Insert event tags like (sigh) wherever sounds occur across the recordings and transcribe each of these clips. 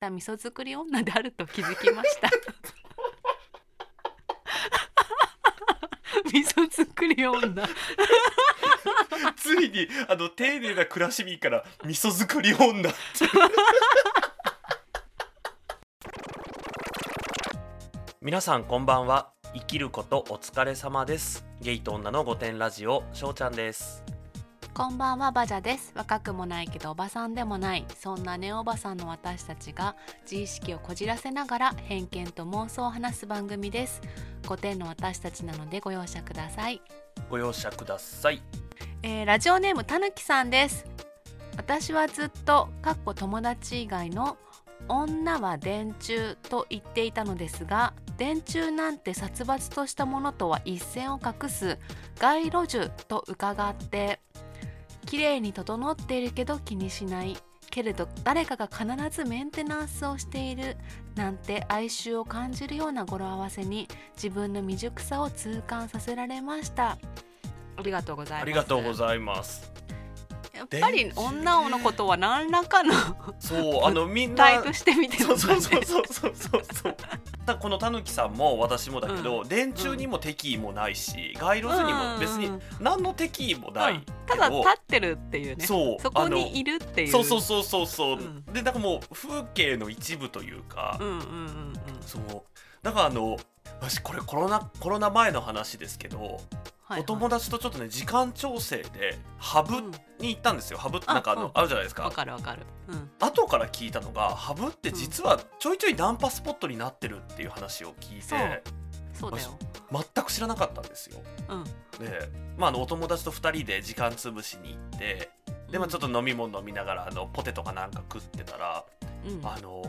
た味噌作り女であると気づきました。(laughs) 味噌作り女。ついにあの丁寧な暮らしみから味噌作り女って。(laughs) 皆さんこんばんは。生きることお疲れ様です。ゲイと女の御殿ラジオしょうちゃんですこんばんはバジャです。若くもないけどおばさんでもない。そんなネオおばさんの私たちが自意識をこじらせながら偏見と妄想を話す番組です。5点の私たちなのでご容赦ください、ご容赦ください。えーラジオネームたぬきさんです。私はずっとかっこ友達以外の女は電柱と言っていたのですが電柱なんて殺伐としたものとは一線を画す街路樹と伺って綺麗に整っているけど気にしない。けれど誰かが必ずメンテナンスをしているなんて哀愁を感じるような語呂合わせに自分の未熟さを痛感させられました。ありがとうございます。ありがとうございます。やっぱり女のことは何らかのそうあの (laughs) みんなタイプしてみてるそうそうそうそうそうそう。だこのたぬきさんも私もだけど、電柱にも敵意もないし街路樹にも別にうん。うん何の敵意もないうん。ただ立ってるっていうね。そうそこにいるっていう。そうそうそうそうそう、うん。でなんかもう風景の一部というか、うんうんうんうん。そう。だからあの私これコロナコロナ前の話ですけど、お友達とちょっとね時間調整でハブうんに行ったんですよ、ハブってなんかあの、あるじゃないですか。わかるわかる。うん。後から聞いたのがハブって実はちょいちょいナンパスポットになってるっていう話を聞いて、そう。だよ。全く知らなかったんですよ。うん。で、まあ、あのお友達と2人で時間潰しに行ってで、まあ、ちょっと飲み物飲みながらあのポテトかなんか食ってたらうん。あの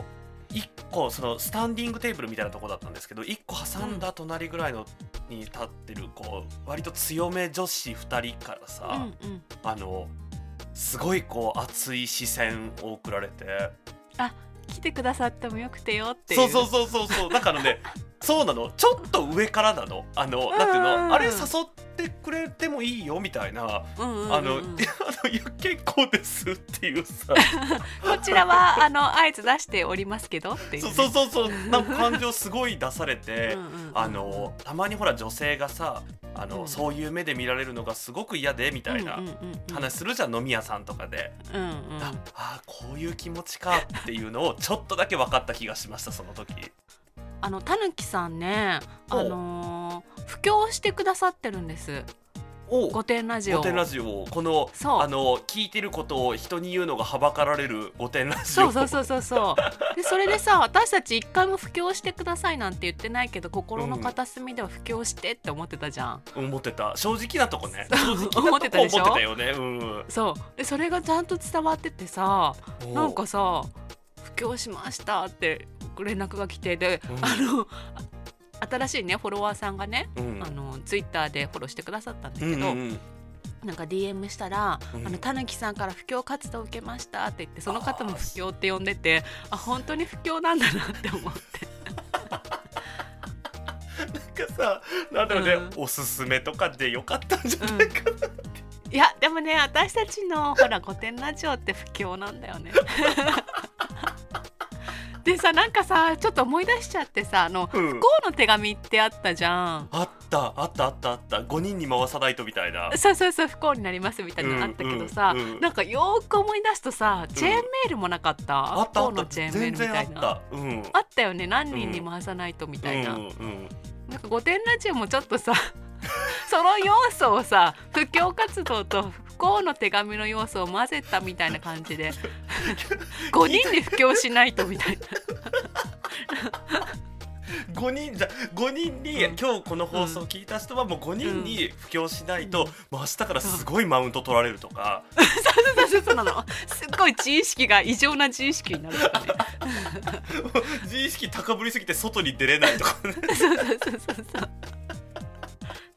1個そのスタンディングテーブルみたいなとこだったんですけど1個挟んだ隣ぐらいのに立ってるこう割と強め女子2人からうさ、んうん。あのすごいこう熱い視線を送られて来てくださってもよくてよっていそうそうそうそうそう。だからね (laughs) そうなの。ちょっと上からなの。あのなんての？あれ誘ってくれてもいいよみたいな。うんうんうんうん。あの、(laughs) いや結構ですっていうさ。(laughs) こちらはあの合図出しておりますけどっていう。ねそうそうそうそう。なんか感情すごい出されて、うんあのたまにほら女性がさあの、うん。そういう目で見られるのがすごく嫌でみたいなうんうんうんうん。話するじゃん、飲み屋さんとかで、うんうん。ああーこういう気持ちかっていうのをちょっとだけ分かった気がしましたその時。あのたぬきさんねあのー布教してくださってるんです。お御殿ラジオ御殿ラジオをこのそう。あの聞いてることを人に言うのがはばかられる御殿ラジオそうそうそうそうそう。(laughs) でそれでさ私たち一回も布教してくださいなんて言ってないけど心の片隅では布教してって思ってたじゃん、思ってた。正直なとこね。正直なとこ思ってたでしょ？思ってたよね。うん。そう。でそれがちゃんと伝わっててさなんかさ布教しましたって連絡が来てで、うんあの新しいねフォロワーさんがね、うんあのツイッターでフォローしてくださったんだけど、うんうんうんなんか DM したら「あのたぬきさんから布教活動を受けました」って言ってその方も布教って呼んでてあ本当に布教なんだなって思ってなんかさなんだろうね、うんおすすめとかでよかったんじゃないかなって、いやでもね私たちのほら古典ラジオって布教なんだよね。でさなんかさちょっと思い出しちゃってさあのうん。不幸の手紙ってあったじゃん。あったあったあったあった。5人に回さないとみたいな。そうそうそう不幸になりますみたいなのあったけどさ、うんうん。うんなんかよーく思い出すとさチェーンメールもなかった、あったあ不幸ったのチェーンメールみたいな。あった。よね。何人に回さないとみたいな、うんうん。なんか御殿ラジオもちょっとさ (laughs) その要素をさ布教活動と不幸の手紙の要素を混ぜたみたいな感じで。(laughs) 5人で布教しないとみたいな。(laughs) 5人じゃ5人に、うん。今日この放送を聞いた人はもう5人に布教しないと、もう明日からすごいマウント取られるとか、そうそうそうなの。すっごい自意識が異常な自意識になるね。(laughs) 自意識高ぶりすぎて外に出れないとかね。そうそうそうそうそう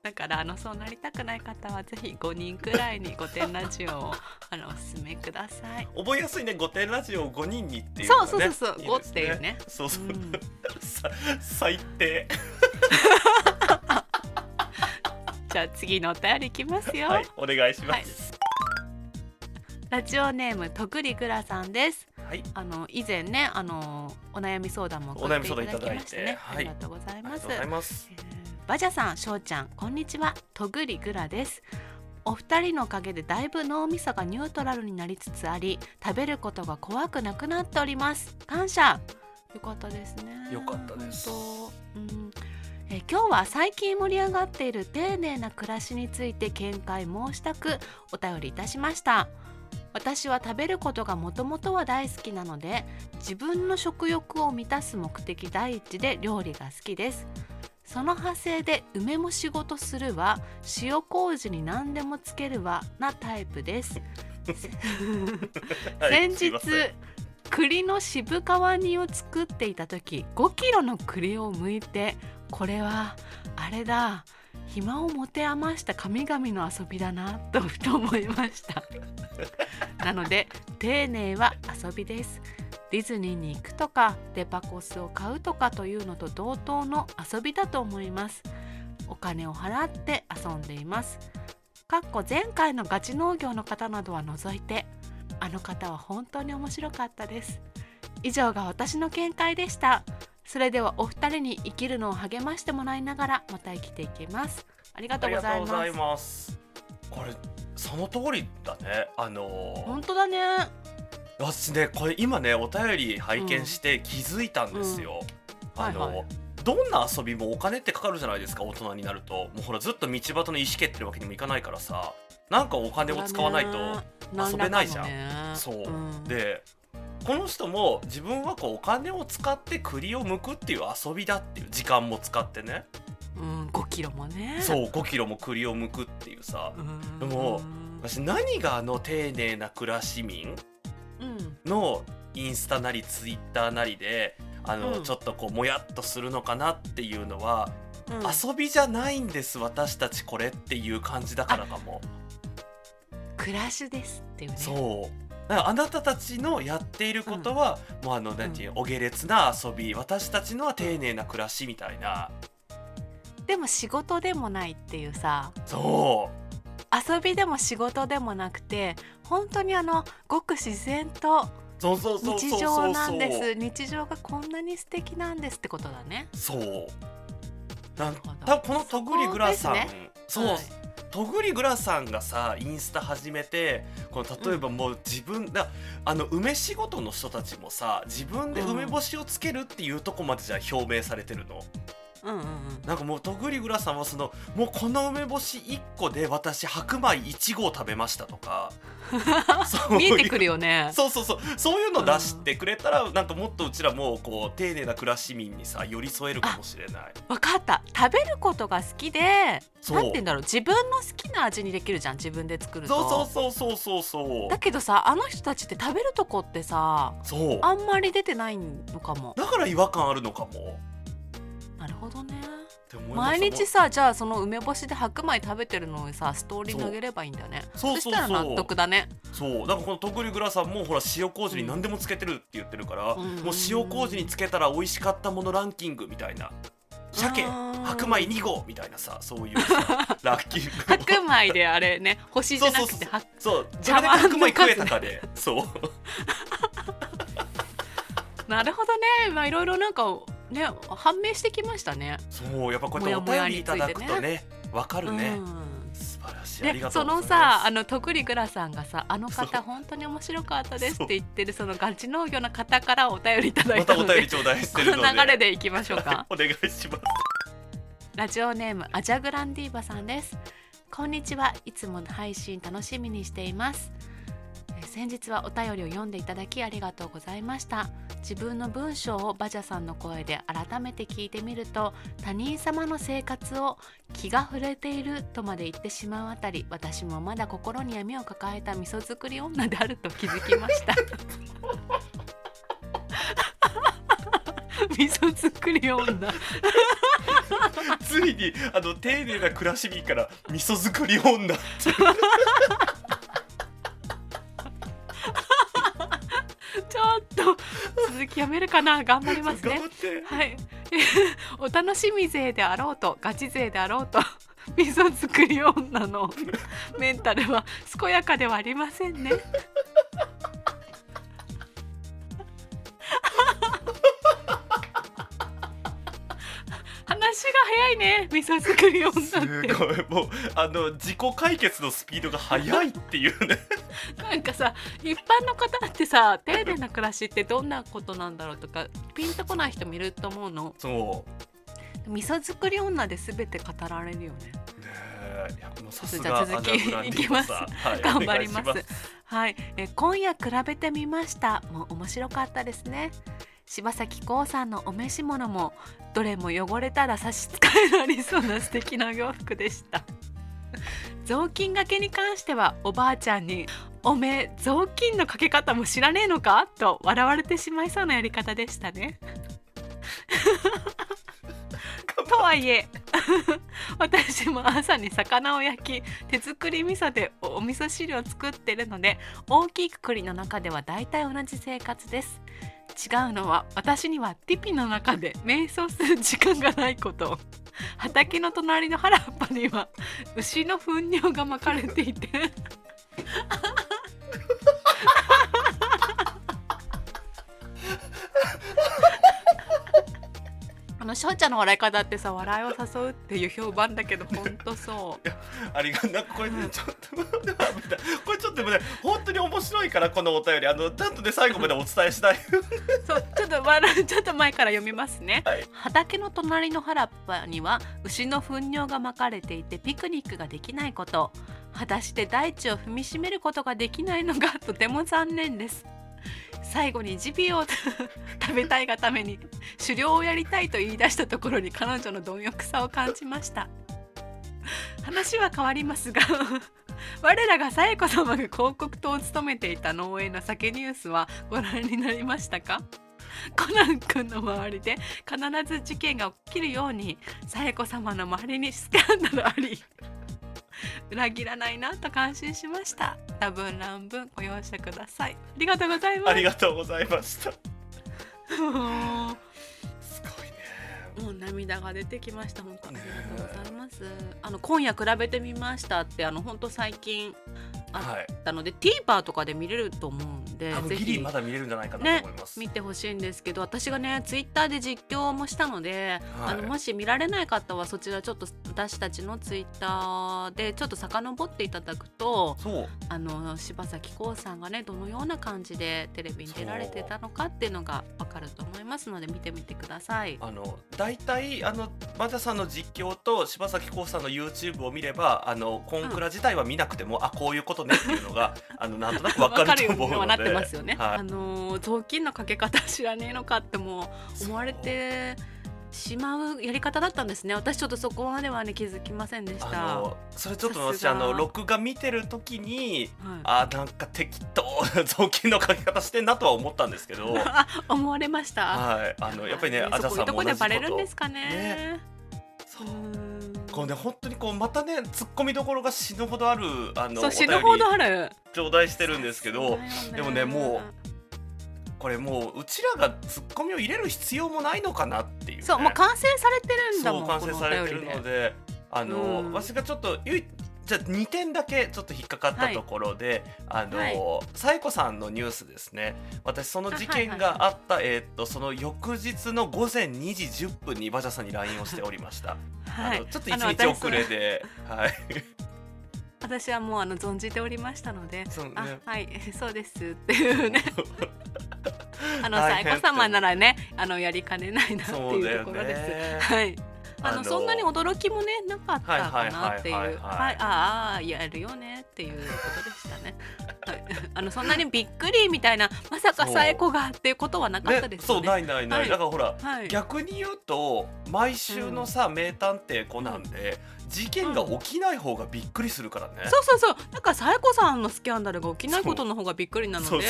だからあのそうなりたくない方はぜひ5人くらいに御殿ラジオを (laughs) あのおすすめください。覚えやすいね御殿ラジオを5人にっていうね。そうそうそういいです5っていうね。そうそう、うん。さ最低。(laughs) じゃあ次のお便りいきますよ、はいお願いします、ラジオネームとぐりぐらさんです。はい。あの以前ねあのお悩み相談も送っていただきましてね。お悩み相談いただいてはい。ありがとうございますバジャさん、しょうちゃん、こんにちは。とぐりぐらです。お二人のおかげでだいぶ脳みそがニュートラルになりつつあり、食べることが怖くなくなっております。感謝。よかったですね。よかったですうんえー今日は最近盛り上がっている丁寧な暮らしについて見解申したくお便りいたしました私は食べることがもともとは大好きなので自分の食欲を満たす目的第一で料理が好きですその派生で梅も仕事するわ。塩麹に何でもつけるわ。なタイプです。はい先日すい栗の渋皮煮を作っていた時5キロの栗を剥いてこれはあれだ。暇を持て余した神々の遊びだなとふと思いました。なので丁寧は遊びですディズニーに行くとかデパコスを買うとかというのと同等の遊びだと思います。お金を払って遊んでいます。かっこ前回のガチ農業の方などは除いてあの方は本当に面白かったです。以上が私の見解でした。それではお二人に生きるのを励ましてもらいながらまた生きていきます。ありがとうございます。これその通りだね。あのー本当だね私ねこれ今ねお便り拝見して気づいたんですよ、あの、はいはい。どんな遊びもお金ってかかるじゃないですか大人になると。もうほらずっと道端の石蹴ってるわけにもいかないからさ。なんかお金を使わないと遊べないじゃん。ねそう、ん。でこの人も自分はこうお金を使って栗を剥くっていう遊びだっていう時間も使ってね、うん、5キロもね。そう5キロも栗を剥くっていうさ。うん。でも私何があの丁寧な暮らし民うんのインスタなりツイッターなりであの、うん。ちょっとこうもやっとするのかなっていうのは、うん。遊びじゃないんです私たちこれっていう感じだからかも。暮らしですっていうね。そう。あなたたちのやっていることは、もうあの何ていうお下劣な遊び私たちのは丁寧な暮らしみたいな。でも仕事でもないっていうさ。そう遊びでも仕事でもなくて本当にあのごく自然と日常なんです。日常がこんなに素敵なんですってことだね。そう。なん多分このとぐりぐらさん。そこですそう、はい。とぐりぐらさんがさインスタ始めてこの例えばもう自分だ、あの梅仕事の人たちもさ自分で梅干しをつけるっていうとこまでじゃ表明されてるの、うんうんうんなんかもうとぐりぐらさんはそのもうこの梅干し1個で私白米1合食べましたとか。(laughs) 見えてくるよね。そうそうそう。そういうの出してくれたら、なんかもっとうちらもこう丁寧な暮らし民にさ寄り添えるかもしれない。分かった。食べることが好きでなんて言うんだろう。自分の好きな味にできるじゃん自分で作ると。そうそうそうそうそう。だけどさあの人たちって食べるとこってさそう。あんまり出てないのかも。だから違和感あるのかもなるほどね。毎日さじゃあその梅干しで白米食べてるのをさストーリーにあげればいいんだよね。そう。したら納得だね。そう。なんかこのとぐりぐらさんもほら塩麹に何でもつけてるって言ってるから、うん。もう塩麹につけたら美味しかったものランキングみたいな。鮭うん白米2合みたいなさそういうさ (laughs) ランキング。を白米であれね星じゃなくてはそう白米食えたかで。そう。(laughs) なるほどね。まあいろいろなんかね判明してきましたね。そうやっぱこうやってお便りいただくとねわかるね、うん。素晴らしい。ありでがとそうのございます。さあのとくりぐらさんがさあの方本当に面白かったですって言ってるそのガチ農業の方からお便りいただいまたのでたお便り頂戴してこるので。の流れでいきましょうか。(laughs) お願いします。ラジオネームアジャグランディーバさんです。こんにちは。いつもの配信楽しみにしています。えー先日はお便りを読んでいただきありがとうございました。自分の文章をバジャさんの声で改めて聞いてみると他人様の生活を気が触れているとまで言ってしまうあたり私もまだ心に闇を抱えた味噌作り女であると気づきました。(laughs) 味噌作り女。ついにあの丁寧な暮らし民から味噌作り女ってっと続きやめるかな？頑張りますね。はい。(laughs) お楽しみ勢であろうとガチ勢であろうと (laughs) 味噌作り女のメンタルは健やかではありませんね早いね味噌作り女すって。ごい。もうあの自己解決のスピードが速いっていうね。(laughs) なんかさ一般の方ってさ丁寧な暮らしってどんなことなんだろうとかピンとこない人もいると思うの。そう。味噌作り女で全て語られるよね。いやもうさすじゃあが続きいきます。はい頑張ります。はい、え今夜比べてみました。もう面白かったですね柴咲コウさんのお召し物もどれも汚れたら差し支えのありそうな素敵な洋服でした。(laughs) 雑巾がけに関してはおばあちゃんに「おめえ雑巾のかけ方も知らねえのか?」と笑われてしまいそうなやり方でしたね。(laughs) とはいえ (laughs) 私も朝に魚を焼き手作り味噌でおお味噌汁を作ってるので大きいくくりの中では大体同じ生活です。違うのは私にはティピの中で瞑想する時間がないこと。畑の隣の原っぱには牛の糞尿が巻かれていて。あの翔ちゃんの笑い方ってさ笑いを誘うっていう評判だけど本当そう。ありがなんかこれねちょっと待ってこれちょっとね本当に面白いからこのお便りあのちゃんとね最後までお伝えしたい。そうちょっと笑うちょっと前から読みますね、はい。畑の隣の原っぱには牛の糞尿が巻かれていてピクニックができないこと。裸足で大地を踏みしめることができないのがとても残念です最後にジビエを (laughs) 食べたいがために狩猟をやりたいと言い出したところに彼女の貪欲さを感じました。話は変わりますが (laughs) 我らが紗恵子様が広告塔を務めていた農園の酒ニュースはご覧になりましたか？コナン君の周りで必ず事件が起きるように紗恵子様の周りにスキャンダルあり (laughs) 裏切らないなと感心しました。多分乱文ご容赦ください。ありがとうございます。ありがとうございました。(laughs) すもごいね。うもう涙が出てきました。本当ありねがとうございます。あの今夜比べてみましたってあの本当最近あはいったので、TVer とかで見れると思うんでぜひまだ見れるんじゃないかなねと思います、見てほしいんですけど私がねツイッターで実況もしたので、はい。あのもし見られない方はそちらちょっと私たちのツイッターでちょっと遡っていただくとそう。あの柴咲コウさんがねどのような感じでテレビに出られてたのかっていうのがわかると思いますので見てみてください。あの大体あのマジャさんの実況と柴咲コウさんの YouTube を見ればあのコンクラ自体は見なくても、あこういうことねっていうのがあのなんとなくわかると思うので (laughs) ってますよね。はいあの雑巾のかけ方知らねえのかってもう思われてしまうやり方だったんですね。私ちょっとそこまではね気づきませんでした。それちょっと私あの録画見てる時にはいあなんか適当な雑巾のかけ方してんなとは思ったんですけどはいあ思われました。あのやっぱりねはいアジャそこいうとこでさんも同じことバレるんですかね。ねそうこうね本当にこうまたね突っ込みどころが死ぬほどあるあのそうお死ぬほどある。頂戴してるんですけどでもねもこれもううちらが突っ込みを入れる必要もないのかなっていう、ね、そうもう完成されてるんだもん。そう完成されてるこのでのであの、うん私がちょっとゆいじゃあ2点だけちょっと引っかかったところで、あの、はい。サイコさんのニュースですね。私その事件あはいがあった、えーっとその翌日の午前2時10分に馬車さんに LINE をしておりました、(laughs) はい。あのちょっとあの1日遅れではい。私はもうあの存じておりましたので、そうね。あはいそうですっていうね。(laughs) あの大変サイコ様ならねあのやりかねないなっていうところです。ね。はい。あのあのそんなに驚きもねなかったかなっていう。はいああやるよねっていうことでしたね。はい、あのそんなにびっくりみたいなまさかそうサエコがっていうことはなかったですそう。よね。ないないない、はい。だからほらはい。逆に言うと毎週のさ、名探偵コナンで事件が起きない方がびっくりするからね、そうそうそう。だからサエコさんのスキャンダルが起きないことの方がびっくりなのそうで。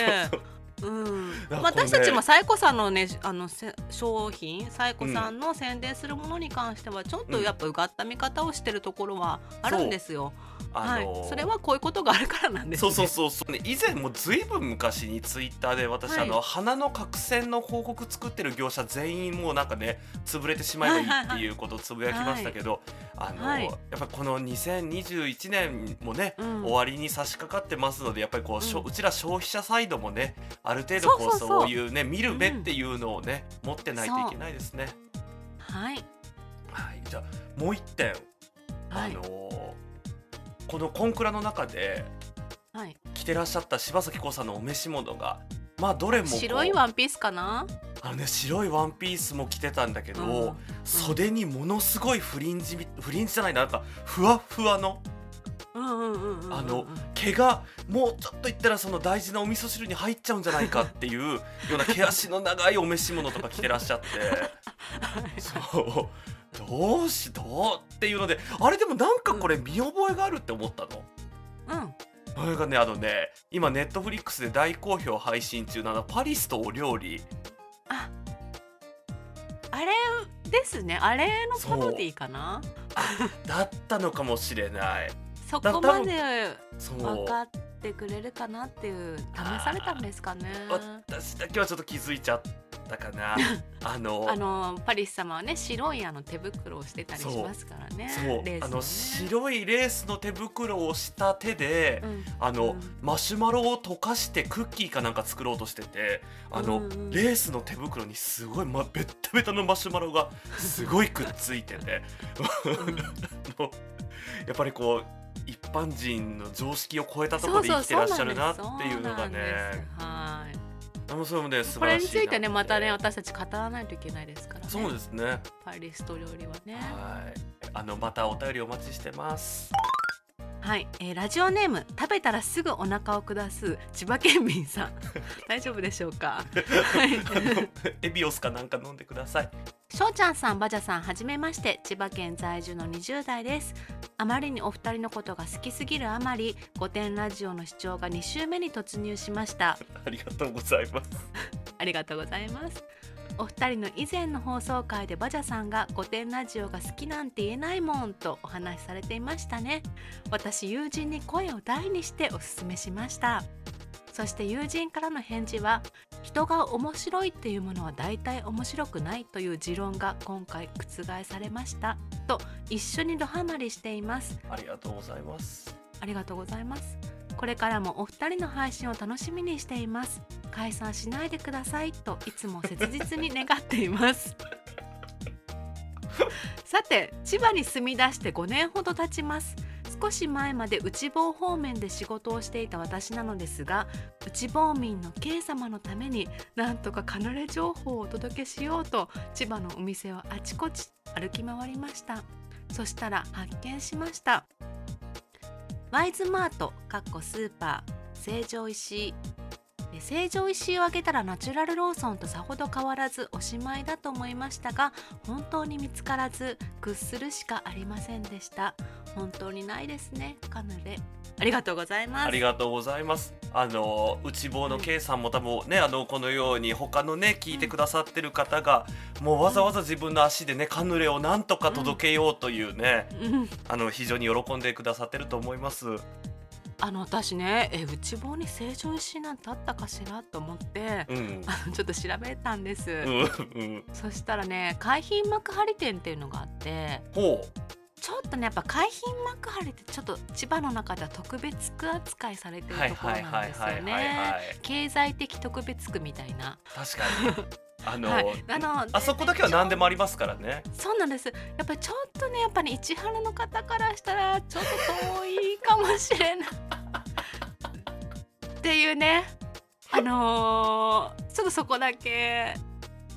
そうん、ね。私たちもサエコさんのねあのせ商品サエコさんの宣伝するものに関してはちょっとやっぱうがった見方をしてるところはあるんですよ。はいあのー、それはこういうことがあるからなんです、ね。そうそうそうそう、ね、以前もずいぶん昔にツイッターで私、はい。あの花の角栓の広告作ってる業者全員もうなんかね潰れてしまえばいいっていうことをつぶやきましたけど、あの、はい。やっぱこの2021年もね、うん。終わりに差し掛かってますのでやっぱりこう、しょうん。うちら消費者サイドもねある程度こうそういうね見る目っていうのをね、持ってないといけないですね。はい。はい、じゃあもう一点、はい。あのーこのコンクラの中ではい、着てらっしゃった柴咲コウさんのお召し物がまあどれもこう白いワンピースかな、あのね白いワンピースも着てたんだけど、うん。袖にものすごいフリンジみフリンジじゃないななんかふわふわのうんうんうんうんうんあの毛がもうちょっといったらその大事なお味噌汁に入っちゃうんじゃないかっていうような毛足の長いお召し物とか着てらっしゃって。(laughs) そうどうしどうっていうのであれでもなんかこれ見覚えがあるって思ったの？うん。それがねあのね今ネットフリックスで大好評配信中のあのパリスとお料理。あ。あれですね。あれのパロディかな？だったのかもしれない。そこまで分かってくれるかなっていう試されたんですかね。私だけはちょっと気づいちゃったかな。(laughs) あのあのパリス様はね白いあの手袋をしてたりしますからねそうあの白いレースの手袋をした手で、うんあの、うん。マシュマロを溶かしてクッキーかなんか作ろうとしててあの、うんうんレースの手袋にすごい、ま、ベッタベタのマシュマロが (laughs) すごいくっついてて。(laughs) やっぱりこう一般人の常識を超えたところで生きてらっしゃるなっていうのがねはいあのそれもね素これ晴らしいなについてねまたね私たち語らないといけないですからね。そうですね。パリスト料理はね。はい。あのまたお便りお待ちしてますはい、えーラジオネーム食べたらすぐお腹を下す千葉県民さん。(laughs) 大丈夫でしょうか？(laughs) はい。エビオスかなんか飲んでください。しょうちゃんさんバジャさんはじめまして。千葉県在住の20代です。あまりにお二人のことが好きすぎるあまり御殿ラジオの視聴が2週目に突入しました。(laughs) ありがとうございます。ありがとうございますお二人の以前の放送回でバジャさんが御殿ラジオが好きなんて言えないもんとお話しされていましたね。私友人に声を大にしておすすめしました。そして友人からの返事は人が面白いっていうものは大体面白くないという持論が今回覆されました。と一緒にドハマりしています。ありがとうございます。ありがとうございますこれからもお二人の配信を楽しみにしています。解散しないでください。といつも切実に願っています。(laughs) さて千葉に住み出して5年ほど経ちます。少し前まで内房方面で仕事をしていた私なのですが内房民の K 様のためになんとかカヌレ情報をお届けしようと千葉のお店をあちこち歩き回りました。そしたら発見しました。ワイズマートかっこスーパー成城石井。成城石井を開けたらナチュラルローソンとさほど変わらずおしまいだと思いましたが本当に見つからず屈するしかありませんでした。本当にないですねカヌレありがとうございます。ありがとうございます。あの内房の K さんも多分ねあのこのように他のね聞いてくださってる方がもうわざわざ自分の足でねカヌレをなんとか届けようというね、うん。あの非常に喜んでくださってると思います。あの私ねえ内房に成城石井なんてあったかしらと思ってうん。あのちょっと調べたんです、うんうん。そしたらね海浜幕張店っていうのがあってほちょっとねやっぱ海浜幕張ってちょっと千葉の中では特別区扱いされてうるところなんですよね。経済的特別区みたいな、確かに。あの、はい、あのあそこだけは何でもありますからね。そうなんです。やっぱりちょっとねやっぱり市原の方からしたらちょっと遠いかもしれない。っていうね。あのーちょっとそこだけ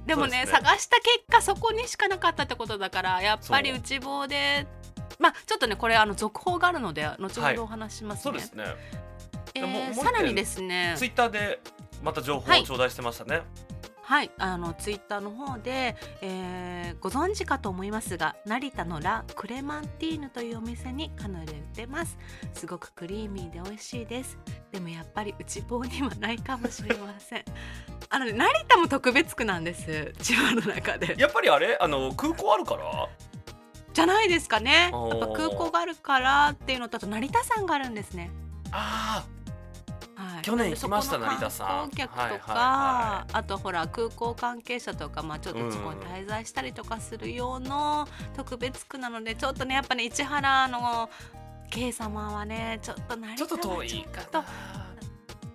でもねね。探した結果そこにしかなかったってことだからやっぱり内房でまあちょっとねこれあの続報があるので後ほどお話ししますね、そうですね。えーさらにですね。ツイッターでまた情報はい。を頂戴してましたね、はい、あのツイッターの方で、えーご存知かと思いますが成田のラ・クレマンティーヌというお店にカヌレ売ってます。すごくクリーミーで美味しいです。でもやっぱり内房にはないかもしれませんあのね成田も特別区なんです。千葉の中で。やっぱりあれ？あの空港あるから？じゃないですかね。やっぱ空港があるからっていうのとあと成田山があるんですね。あはい、去年行きました成田さんそこの観光客とか、はいはいはあとほら空港関係者とか、まあ、ちょっとそこに滞在したりとかする用の特別区なのでちょっとねやっぱね市原の K 様はねちょっと成田はちょっと遠いかな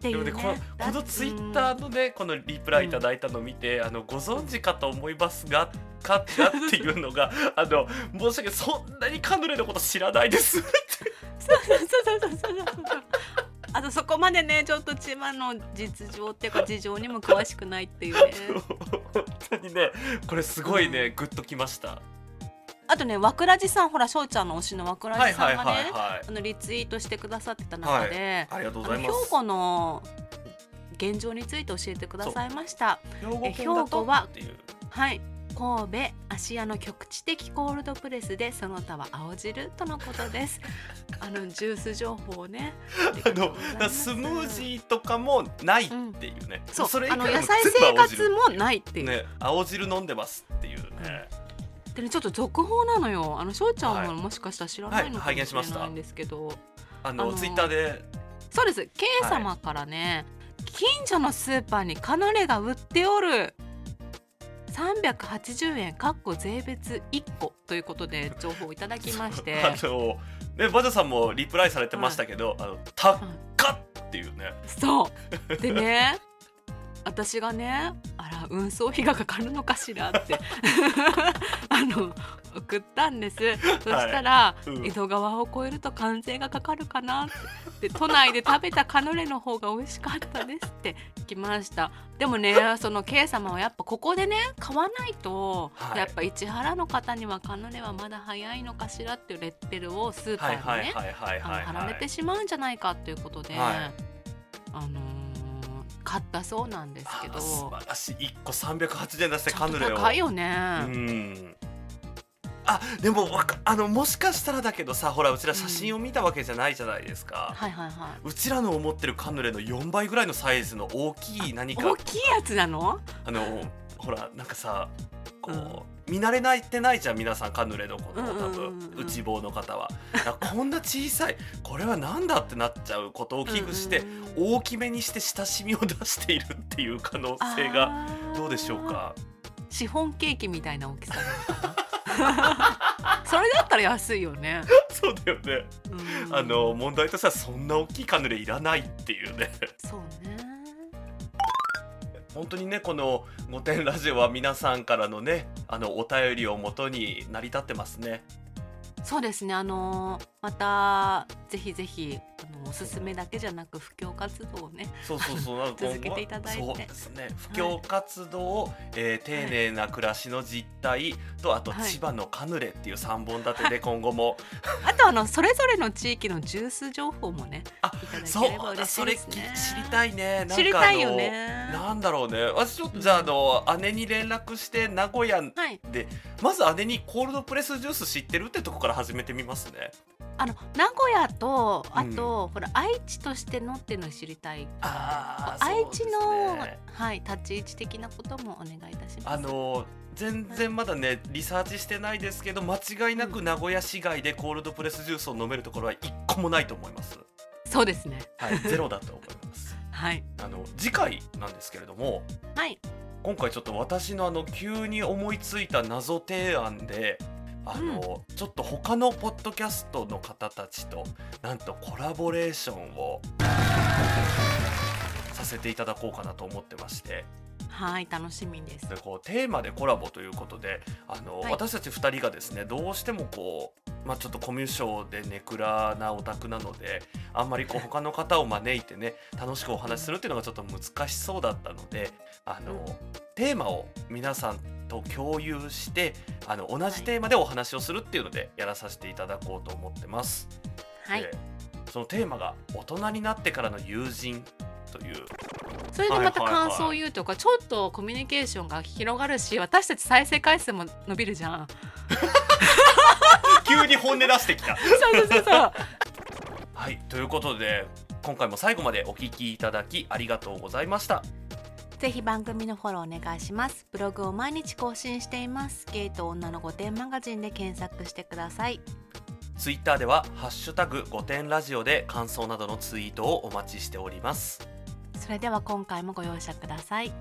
っていうね。でもねこのだこのツイッターのねこのリプライいただいたのを見て、あのご存知かと思いますがかがっていうのが (laughs) あの申し訳そんなにカヌレのこと知らないですそうそうそうそうそうそう。あとそこまでねちょっと千葉の実情っていうか事情にも詳しくないっていうね。(laughs) 本当にねこれすごいね、グッときましたあとねわくらじさんほら翔ちゃんの推しのわくらじさんがね、はいはいあのリツイートしてくださってた中で、ありがとうございます。庫の現状について教えてくださいました。兵庫ははい。神戸芦屋の局地的コールドプレスでその他は青汁とのことです。(laughs) あのジュース情報をねあのスムージーとかもないっていうね、そう。れ以外はあの野菜生活もないっていう、ね青汁飲んでますっていうね、でねちょっと続報なのよ。あの翔ちゃんはい。ももしかしたら知らないのかもしれないんですけど、あのあのツイッターで。そうです。K 様からね、近所のスーパーにカナレが売っておる。380円かっこ税別1個ということで情報をいただきまして。(laughs) あのねバジャさんもリプライされてましたけど、あの高っっていうね。そう。でね (laughs) 私がねあら運送費がかかるのかしらって (laughs) あの送ったんです。そしたら、うん。江戸川を越えると関税がかかるかなって。で都内で食べたカヌレの方が美味しかったですって来ました。でもね (laughs) その K 様はやっぱここでね買わないと、はい。やっぱ市原の方にはカヌレはまだ早いのかしらっていうレッテルをスーパはいーにね、貼られてしまうんじゃないかということで、はい。あのー買ったそうなんですけど。あ素晴らしい。1個380円出してカヌレを。高いよね、うん。あでもあのもしかしたらだけどさほらうちら写真を見たわけじゃないじゃないですか、はいはいはうちらの思ってるカヌレの4倍ぐらいのサイズの大きい。何かい大きいやつなのあのほらなんかさこう、見慣れないってないじゃん皆さんカヌレのことを多分、内房の方は。こんな小さいこれはなんだってなっちゃうことを危惧して、大きめにして親しみを出しているっていう可能性がどうでしょうか？シフォンケーキみたいな大きさ (laughs) それだったら安いよね、そうだよね、うん。あの問題としてはそんな大きいカヌレいらないっていうね。そうね本当にねこの「御殿ラジオ」は皆さんからのねあのお便りをもとに成り立ってますねそうですねあのーまたぜひぜひあのおすすめだけじゃなく布教活動をねそうそうそう (laughs) 続けていただいて。そうですね。布教活動、えー丁寧な暮らしの実態とあとはい。千葉のカヌレっていう3本立てで (laughs) 今後も、あとあのそれぞれの地域のジュース情報もねあそう。それ知りたいね。知りたいよね。なんだろうね。私ちょっとじゃああの、姉に連絡して名古屋はい。でまず姉にコールドプレスジュース知ってるってとこから始めてみますねあの名古屋とあと、ほら愛知としてのっていうのを知りたい。あー愛知の、はい立ち位置的なこともお願いいたします。あの全然まだねリサーチしてないですけど間違いなく名古屋市街でコールドプレスジュースを飲めるところは一個もないと思います。そうですね。はい、ゼロだと思います。(laughs) はい。あの次回なんですけれども、はい。今回ちょっと私のあの急に思いついた謎提案で。あのちょっと他のポッドキャストの方たちとなんとコラボレーションをさせていただこうかなと思ってまして。はい楽しみです。でこうテーマでコラボということであの、はい。私たち2人がですねどうしてもこう、まあ、ちょっとコミュ障でネクラなオタクなのであんまりこう他の方を招いてね楽しくお話しするっていうのがちょっと難しそうだったのであの、うん。テーマを皆さんと共有してあの同じテーマでお話をするっていうのでやらさせていただこうと思ってます。はい。でそのテーマが「大人になってからの友人」という。それでまた感想を言うとか、ちょっとコミュニケーションが広がるし私たち再生回数も伸びるじゃん (laughs) 急に本音出してきた。そうそうそうそう。はいということで今回も最後までお聞きいただきありがとうございました。ぜひ番組のフォローお願いします。ブログを毎日更新しています。ゲイと女の御殿マガジンで検索してください。ツイッターでは「ハッシュタグ5点ラジオ」で感想などのツイートをお待ちしております。それでは今回もご容赦ください